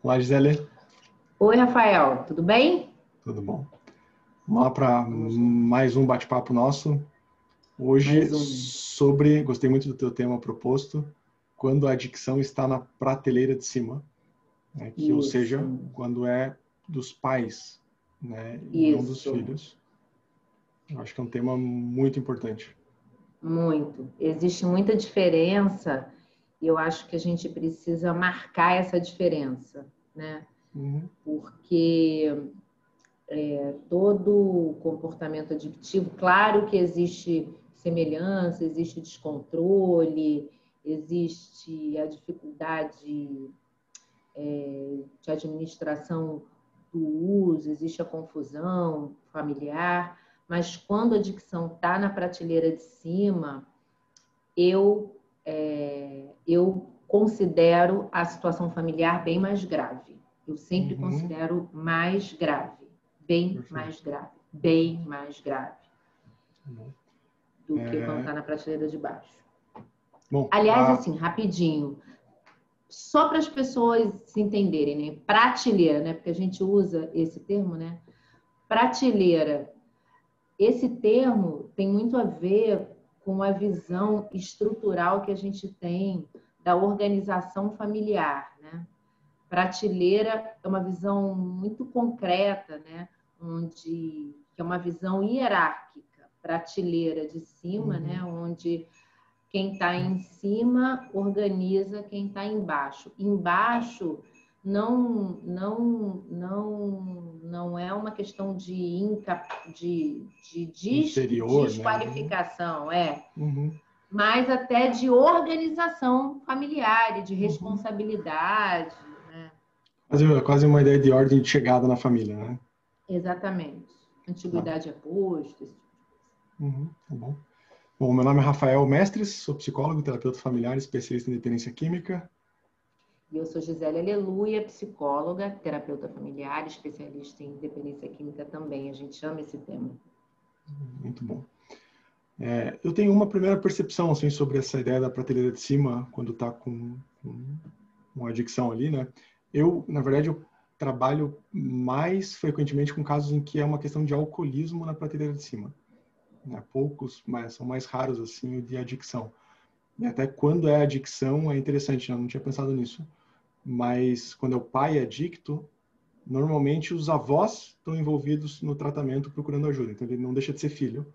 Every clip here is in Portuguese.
Olá, Gisele. Oi, Rafael, tudo bem? Tudo bom. Vamos lá para mais um bate-papo nosso. Hoje um. sobre, gostei muito do teu tema proposto, quando a adicção está na prateleira de cima, né? que, ou seja, quando é dos pais, né, e não dos filhos. Eu acho que é um tema muito importante. Muito. Existe muita diferença e eu acho que a gente precisa marcar essa diferença, né? Uhum. Porque é, todo comportamento adictivo, claro que existe semelhança, existe descontrole, existe a dificuldade é, de administração do uso, existe a confusão familiar, mas quando a adicção está na prateleira de cima, eu, é, eu considero a situação familiar bem mais grave. Eu sempre uhum. considero mais grave, bem Perfeito. mais grave, bem mais grave uhum. do é... que quando está na prateleira de baixo. Bom, Aliás, a... assim, rapidinho, só para as pessoas se entenderem, né? Prateleira, né? Porque a gente usa esse termo, né? Prateleira esse termo tem muito a ver com a visão estrutural que a gente tem da organização familiar, né? Prateleira é uma visão muito concreta, né? Onde que é uma visão hierárquica, prateleira de cima, né? uhum. né? Onde quem está em cima organiza quem está embaixo. Embaixo não não não não é uma questão de inca, de, de des, Interior, né? desqualificação, né? é. Uhum. Mas até de organização familiar e de uhum. responsabilidade. Uhum. Né? Quase, quase uma ideia de ordem de chegada na família, né? Exatamente. Antiguidade ah. é posto, esse tipo de coisa. Uhum, tá bom. Bom, meu nome é Rafael Mestres, sou psicólogo, terapeuta familiar, especialista em dependência química. E eu sou Gisele Aleluia, psicóloga, terapeuta familiar, especialista em dependência química também. A gente ama esse tema. Muito bom. É, eu tenho uma primeira percepção assim sobre essa ideia da prateleira de cima quando está com, com, uma adicção ali, né? Eu, na verdade, eu trabalho mais frequentemente com casos em que é uma questão de alcoolismo na prateleira de cima. Né? Poucos, mas são mais raros assim o de adicção. E até quando é adicção é interessante, né? eu não tinha pensado nisso mas quando é o pai adicto, normalmente os avós estão envolvidos no tratamento procurando ajuda, então ele não deixa de ser filho.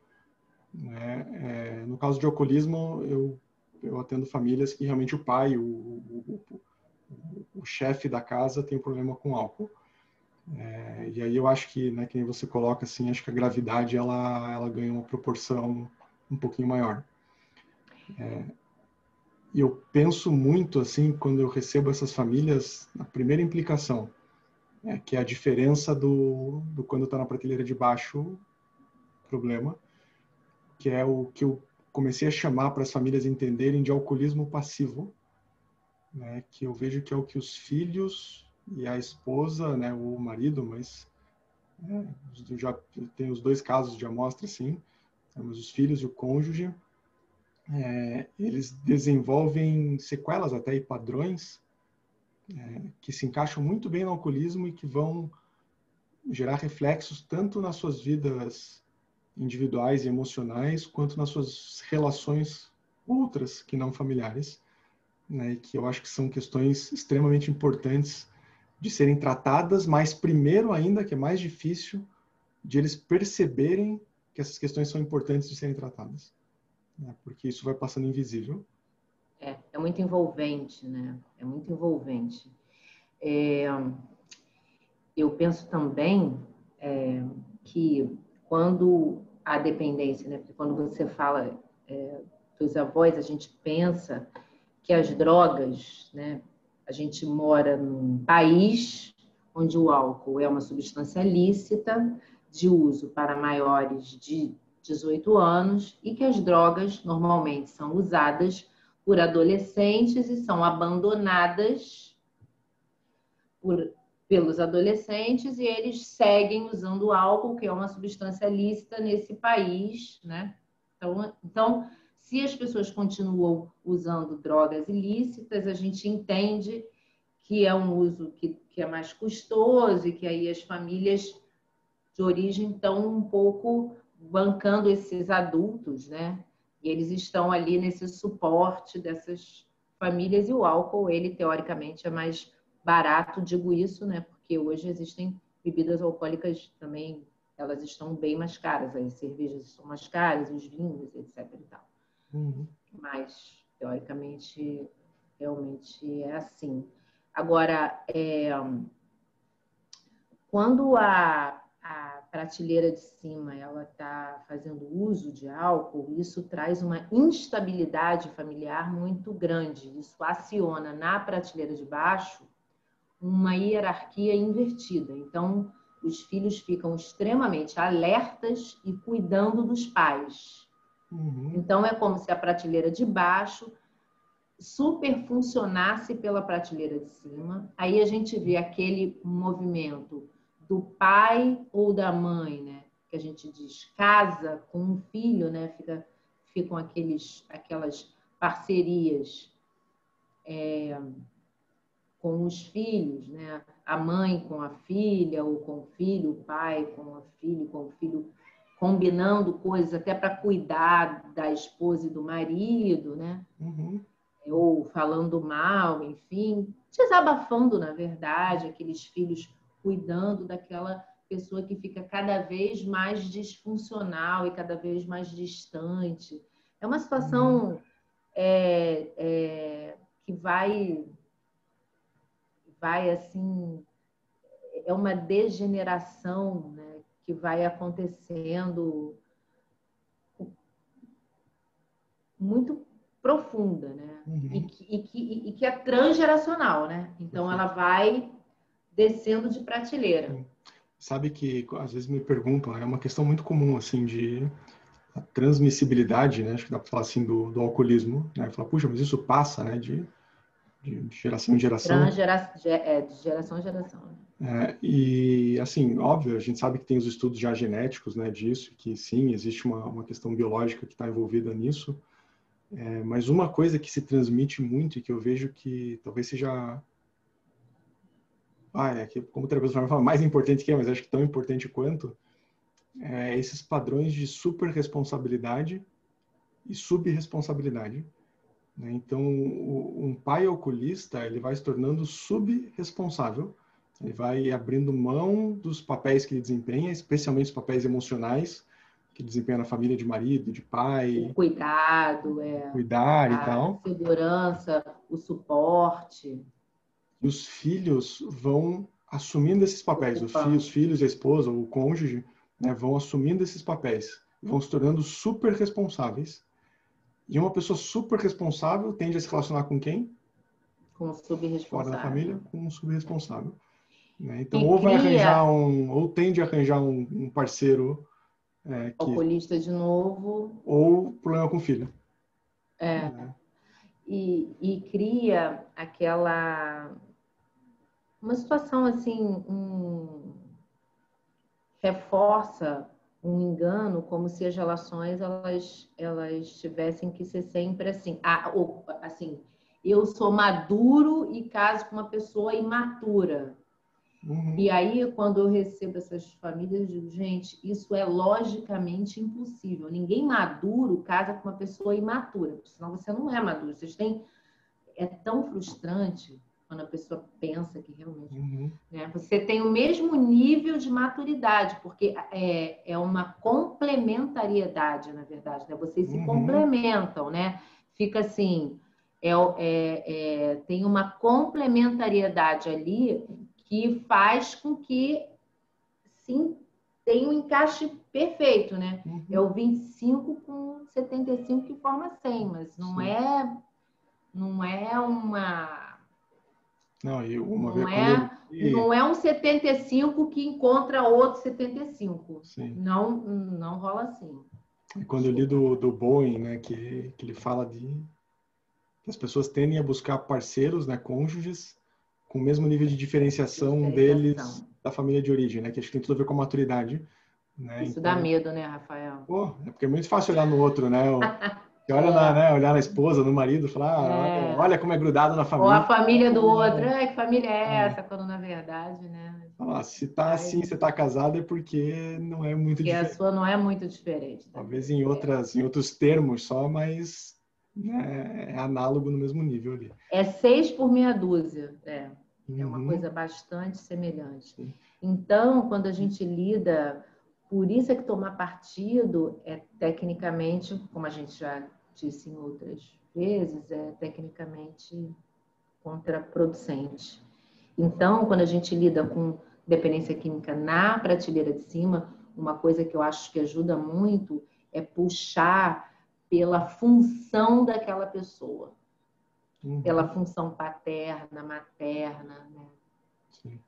Né? É, no caso de alcoolismo, eu, eu atendo famílias que realmente o pai, o, o, o, o chefe da casa tem um problema com álcool. É, e aí eu acho que, né, que você coloca assim, acho que a gravidade ela, ela ganha uma proporção um pouquinho maior. É, e eu penso muito assim quando eu recebo essas famílias, a primeira implicação é que é a diferença do, do quando está na prateleira de baixo problema, que é o que eu comecei a chamar para as famílias entenderem de alcoolismo passivo, né, que eu vejo que é o que os filhos e a esposa, né, o marido, mas é, já tem os dois casos de amostra, sim, temos os filhos e o cônjuge, é, eles desenvolvem sequelas até e padrões é, que se encaixam muito bem no alcoolismo e que vão gerar reflexos tanto nas suas vidas individuais e emocionais quanto nas suas relações outras que não familiares, né, que eu acho que são questões extremamente importantes de serem tratadas, mas primeiro ainda que é mais difícil de eles perceberem que essas questões são importantes de serem tratadas né? porque isso vai passando invisível. É, é muito envolvente, né? É muito envolvente. É, eu penso também é, que quando a dependência, né? Porque quando você fala é, dos avós, a gente pensa que as drogas, né? A gente mora num país onde o álcool é uma substância lícita de uso para maiores de 18 anos e que as drogas normalmente são usadas por adolescentes e são abandonadas por, pelos adolescentes e eles seguem usando álcool, que é uma substância lícita nesse país, né? Então, então, se as pessoas continuam usando drogas ilícitas, a gente entende que é um uso que, que é mais custoso e que aí as famílias de origem estão um pouco bancando esses adultos, né? E eles estão ali nesse suporte dessas famílias e o álcool, ele teoricamente é mais barato, digo isso, né? Porque hoje existem bebidas alcoólicas também, elas estão bem mais caras, as cervejas são mais caras, os vinhos, etc. E tal. Uhum. Mas teoricamente, realmente é assim. Agora, é, quando a, a prateleira de cima ela está fazendo uso de álcool, isso traz uma instabilidade familiar muito grande. Isso aciona na prateleira de baixo uma hierarquia invertida. Então, os filhos ficam extremamente alertas e cuidando dos pais. Uhum. Então, é como se a prateleira de baixo super funcionasse pela prateleira de cima. Aí a gente vê aquele movimento do pai ou da mãe, né? Que a gente diz casa com um filho, né? Fica, ficam aqueles, aquelas parcerias é, com os filhos, né? A mãe com a filha ou com o filho, o pai com a filha, com o filho combinando coisas até para cuidar da esposa e do marido, né? Uhum ou falando mal, enfim, desabafando, na verdade, aqueles filhos cuidando daquela pessoa que fica cada vez mais disfuncional e cada vez mais distante. É uma situação uhum. é, é, que vai, vai assim, é uma degeneração né, que vai acontecendo muito profunda, né? Uhum. E, que, e, que, e, que, é transgeracional, né? Então ela vai descendo de prateleira. Sabe que às vezes me perguntam, é uma questão muito comum assim de a transmissibilidade, né? Acho que dá para falar assim do, do alcoolismo, né? Falar, puxa, mas isso passa, né? De, de geração em geração. É, de geração em geração. É, e assim, óbvio, a gente sabe que tem os estudos já genéticos, né? Disso, que sim, existe uma, uma questão biológica que está envolvida nisso. É, mas uma coisa que se transmite muito e que eu vejo que talvez seja. Ah, é que, como o terapeuta fala, mais importante que é, mas acho que tão importante quanto, é esses padrões de super responsabilidade e subresponsabilidade. Né? Então, um pai alcoolista ele vai se tornando subresponsável, ele vai abrindo mão dos papéis que ele desempenha, especialmente os papéis emocionais, que desempenha na família de marido, de pai. O cuidado, é. Cuidar e tal. A segurança, o suporte. E os filhos vão assumindo esses papéis. Os filhos, os filhos, a esposa, o cônjuge, né, vão assumindo esses papéis. Vão se tornando super responsáveis. E uma pessoa super responsável tende a se relacionar com quem? Com o subresponsável. Fora da família, com um subresponsável. Né? Então, e ou vai arranjar um, ou tende a arranjar um, um parceiro é, que... Alcoolista de novo. Ou problema com filho. É. é. E, e cria aquela. Uma situação assim. Um... Reforça um engano como se as relações elas elas tivessem que ser sempre assim ah, ou, assim eu sou maduro e caso com uma pessoa imatura Uhum. E aí, quando eu recebo essas famílias, eu digo, gente, isso é logicamente impossível. Ninguém maduro casa com uma pessoa imatura, senão você não é maduro. Vocês têm. É tão frustrante quando a pessoa pensa que realmente. Uhum. Né? Você tem o mesmo nível de maturidade, porque é, é uma complementariedade, na verdade. Né? Vocês se uhum. complementam, né? Fica assim. É, é, é, tem uma complementariedade ali que faz com que, sim, tenha um encaixe perfeito, né? Uhum. É o 25 com 75 que forma 100, mas não sim. é não é uma não, e uma não é não é um 75 que encontra outro 75. Sim. Não não rola assim. E quando eu li do, do Boeing, né, que, que ele fala de que as pessoas tendem a buscar parceiros, né, cônjuges com o mesmo nível de diferenciação, diferenciação, deles da família de origem, né? Que acho que tem tudo a ver com a maturidade. Né? Isso então, dá medo, né, Rafael? Pô, é porque é muito fácil olhar no outro, né? Você olha na, né, olhar na esposa, no marido, falar, ah, é. olha como é grudado na família. Ou a família do outro, é, que família é, é. essa? Quando na verdade, né? Ah, se tá assim, você tá casado é porque não é muito porque diferente. a sua não é muito diferente. Tá? Talvez em outras, em outros termos só, mas né, é análogo no mesmo nível ali. É seis por meia dúzia, é. É uma uhum. coisa bastante semelhante. Então, quando a gente lida, por isso é que tomar partido é tecnicamente, como a gente já disse em outras vezes, é tecnicamente contraproducente. Então, quando a gente lida com dependência química na prateleira de cima, uma coisa que eu acho que ajuda muito é puxar pela função daquela pessoa, uhum. pela função paterna, materna, né? Sim.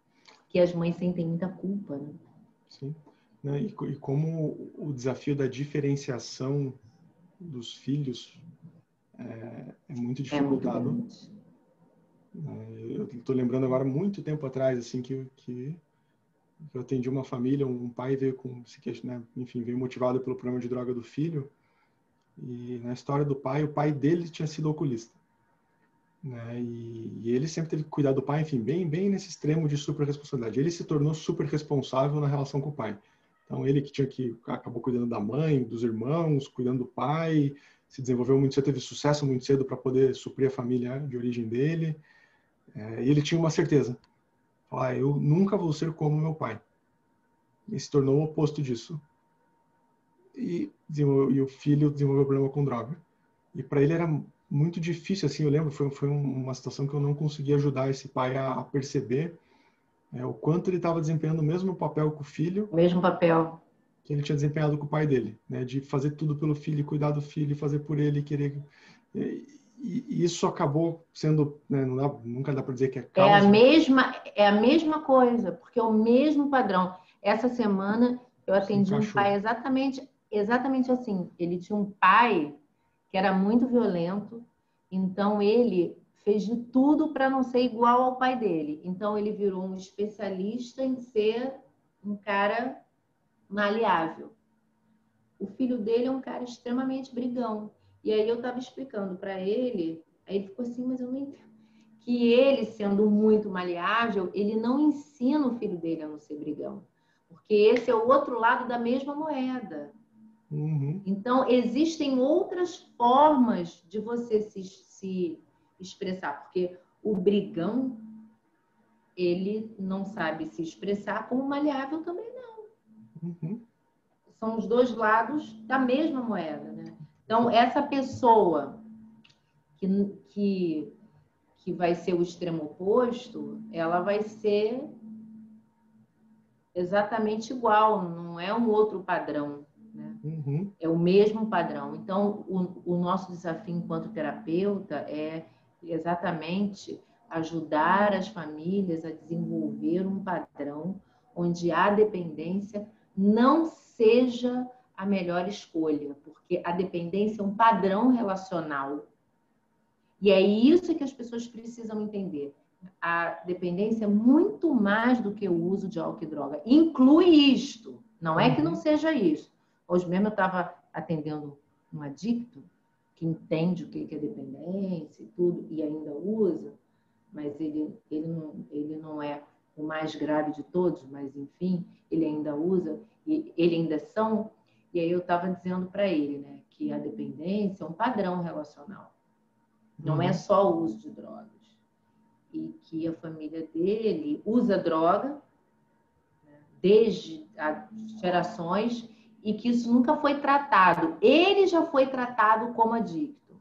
Que as mães sentem muita culpa, né? Sim. Né, e, e como o desafio da diferenciação dos filhos é, é muito dificultado. É muito é, eu estou lembrando agora muito tempo atrás assim que, que eu atendi uma família, um pai veio com né, enfim veio motivado pelo problema de droga do filho. E na história do pai o pai dele tinha sido oculista né, e, e, ele sempre teve que cuidar do pai enfim bem bem nesse extremo de super responsabilidade ele se tornou super responsável na relação com o pai então ele que tinha que acabou cuidando da mãe dos irmãos cuidando do pai se desenvolveu muito cedo teve sucesso muito cedo para poder suprir a família de origem dele é, e ele tinha uma certeza. Ah, eu nunca vou ser como meu pai. E se tornou o oposto disso. E, e o filho desenvolveu problema com droga. E para ele era muito difícil, assim, eu lembro, foi, foi uma situação que eu não conseguia ajudar esse pai a, a perceber é, o quanto ele estava desempenhando o mesmo papel com o filho. O mesmo papel. Que ele tinha desempenhado com o pai dele, né? De fazer tudo pelo filho, cuidar do filho, fazer por ele, querer e isso acabou sendo, né, dá, nunca dá para dizer que é causa. É a mesma, é a mesma coisa, porque é o mesmo padrão. Essa semana eu atendi um pai exatamente, exatamente assim. Ele tinha um pai que era muito violento, então ele fez de tudo para não ser igual ao pai dele. Então ele virou um especialista em ser um cara maleável. O filho dele é um cara extremamente brigão. E aí eu estava explicando para ele, aí ele ficou assim, mas eu não entendo. Que ele, sendo muito maleável, ele não ensina o filho dele a não ser brigão. Porque esse é o outro lado da mesma moeda. Uhum. Então, existem outras formas de você se, se expressar. Porque o brigão, ele não sabe se expressar, como o maleável também não. Uhum. São os dois lados da mesma moeda, né? Então, essa pessoa que, que, que vai ser o extremo oposto, ela vai ser exatamente igual, não é um outro padrão. Né? Uhum. É o mesmo padrão. Então, o, o nosso desafio enquanto terapeuta é exatamente ajudar as famílias a desenvolver um padrão onde a dependência não seja a melhor escolha, porque a dependência é um padrão relacional. E é isso que as pessoas precisam entender. A dependência é muito mais do que o uso de álcool e droga. Inclui isto. Não é que não uhum. seja isso. Hoje mesmo eu estava atendendo um adicto que entende o que é dependência e tudo, e ainda usa, mas ele, ele, não, ele não é o mais grave de todos, mas enfim, ele ainda usa, e ele ainda são e aí eu estava dizendo para ele, né, que a dependência é um padrão relacional. Não é uhum. é só o uso de drogas. E que a família dele usa droga né, desde gerações e que isso nunca foi tratado. Ele já foi tratado como adicto.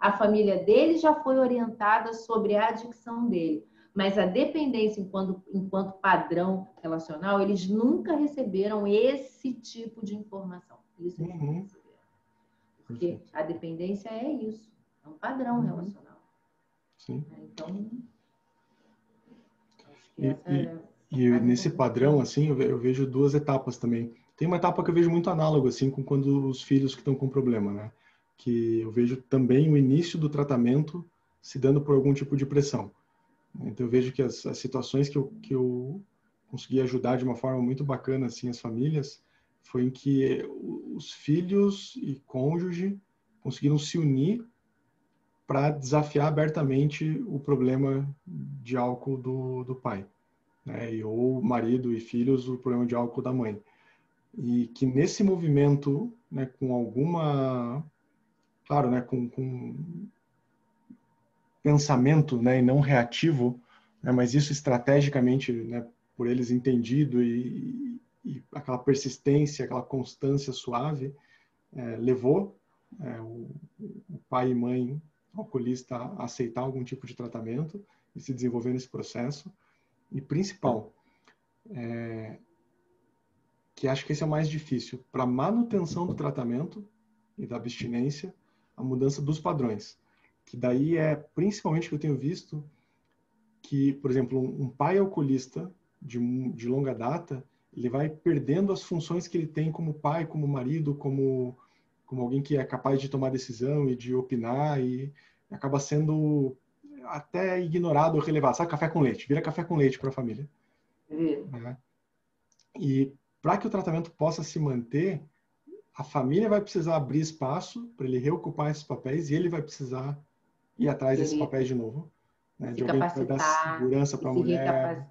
A família dele já foi orientada sobre a adicção dele. Mas a dependência enquanto, enquanto padrão relacional, eles nunca receberam esse tipo de informação. Isso eles uhum. receberam. Porque a dependência é isso, é um padrão uhum. relacional. Sim. Né? Então. E, é e, e nesse padrão, assim, eu vejo duas etapas também. Tem uma etapa que eu vejo muito análogo, assim, com quando os filhos que estão com problema, né? Que eu vejo também o início do tratamento se dando por algum tipo de pressão. Então eu vejo que as, as situações que eu, que eu consegui ajudar de uma forma muito bacana, assim, as famílias, foi em que os filhos e cônjuge conseguiram se unir para desafiar abertamente o problema de álcool do, do pai, né? E, ou marido e filhos o problema de álcool da mãe. E que nesse movimento, né, com alguma, claro, né, com, com pensamento, né, e não reativo, né, mas isso estrategicamente, né, por eles entendido e, e aquela persistência, aquela constância suave, é, levou é, o, o pai e mãe alcoolista a aceitar algum tipo de tratamento e se desenvolver nesse processo. E principal, é, que acho que esse é o mais difícil, para manutenção do tratamento e da abstinência, a mudança dos padrões. Que daí é principalmente que eu tenho visto que, por exemplo, um pai alcoolista de, de longa data, ele vai perdendo as funções que ele tem como pai, como marido, como como alguém que é capaz de tomar decisão e de opinar e acaba sendo até ignorado ou relevado. Sabe, café com leite, vira café com leite para a família. Né? E para que o tratamento possa se manter, a família vai precisar abrir espaço para ele reocupar esses papéis e ele vai precisar ir atrás desses papéis de novo. Né? De alguém que vai dar segurança para a mulher,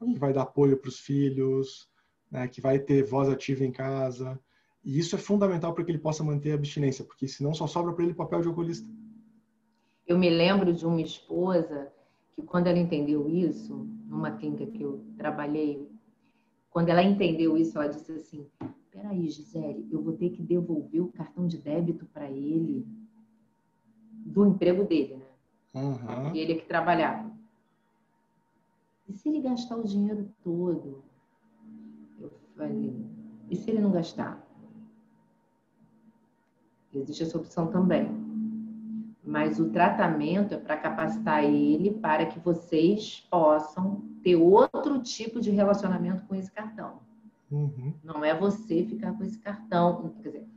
que vai dar apoio para os filhos, né? que vai ter voz ativa em casa. E isso é fundamental para que ele possa manter a abstinência, porque senão só sobra para ele papel de alcoolista. Eu me lembro de uma esposa que, quando ela entendeu isso, numa clínica que eu trabalhei, quando ela entendeu isso, ela disse assim: Peraí, Gisele, eu vou ter que devolver o cartão de débito para ele do emprego dele, né? Uhum. E ele é que trabalhava. E se ele gastar o dinheiro todo? Eu falei: E se ele não gastar? Existe essa opção também. Mas o tratamento é para capacitar ele para que vocês possam ter outro tipo de relacionamento com esse cartão. Uhum. Não é você ficar com esse cartão, quer dizer,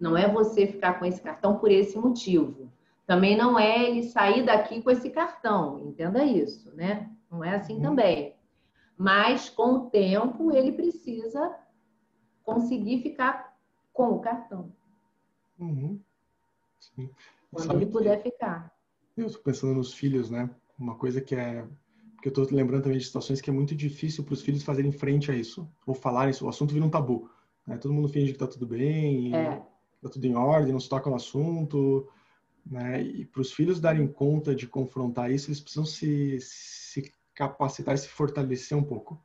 não é você ficar com esse cartão por esse motivo. Também não é ele sair daqui com esse cartão, entenda isso, né? Não é assim uhum. também. Mas com o tempo ele precisa conseguir ficar com o cartão. Uhum. Sim. Quando Sabe ele puder ficar. Eu estou pensando nos filhos, né? Uma coisa que é. Porque eu estou lembrando também de situações que é muito difícil para os filhos fazerem frente a isso, ou falarem isso. O assunto vira um tabu. Né? Todo mundo finge que está tudo bem, é. está tudo em ordem, não se toca no assunto. Né? E para os filhos darem conta de confrontar isso, eles precisam se, se capacitar e se fortalecer um pouco.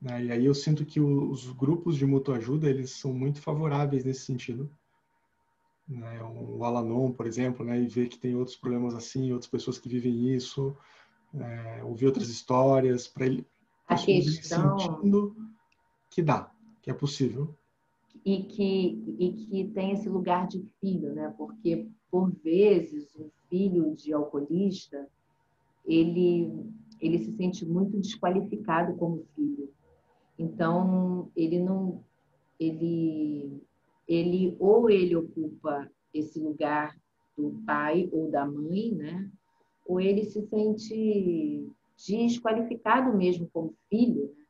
Né? E aí eu sinto que os grupos de mútua ajuda, eles são muito favoráveis nesse sentido né, o Alanon, por exemplo, né, e ver que tem outros problemas assim, outras pessoas que vivem isso, é, ouvir outras histórias, para ele a questão sentindo que dá, que é possível. E que, e que tem esse lugar de filho, né? Porque, por vezes, um filho de alcoolista, ele, ele se sente muito desqualificado como filho. Então, ele não... Ele, ele ou ele ocupa esse lugar do pai ou da mãe, né? Ou ele se sente desqualificado mesmo como filho. Né?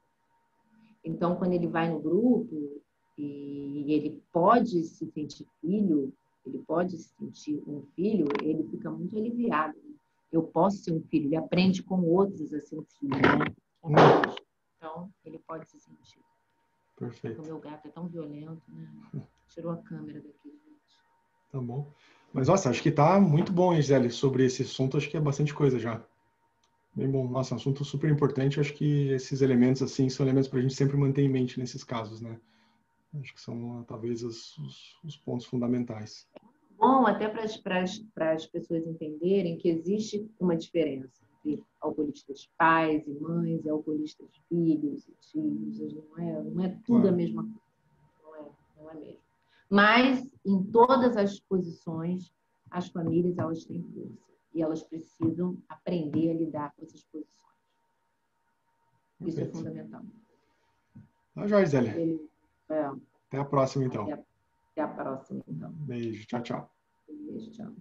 Então, quando ele vai no grupo e ele pode se sentir filho, ele pode se sentir um filho, ele fica muito aliviado. Né? Eu posso ser um filho, ele aprende com outros a ser um filho, né? Então, ele pode se sentir. Perfeito. O meu gato é tão violento, né? Tirou a câmera daqui, gente. Tá bom. Mas, nossa, acho que tá muito bom, Gisele, sobre esse assunto. Acho que é bastante coisa já. Bem bom. Nossa, um assunto super importante. Acho que esses elementos, assim, são elementos para a gente sempre manter em mente nesses casos, né? Acho que são, talvez, os, os, os pontos fundamentais. Bom, até para as pessoas entenderem que existe uma diferença entre alcoolistas pais e mães e alcoolistas filhos e tios. Não é, não é tudo a mesma coisa. Não é, não é mesmo. Mas, em todas as posições, as famílias elas têm força e elas precisam aprender a lidar com essas posições. Isso é fundamental. Tá, Joyce É. Até a próxima, então. Até a, até a próxima, então. Beijo. Tchau, tchau. Beijo, tchau.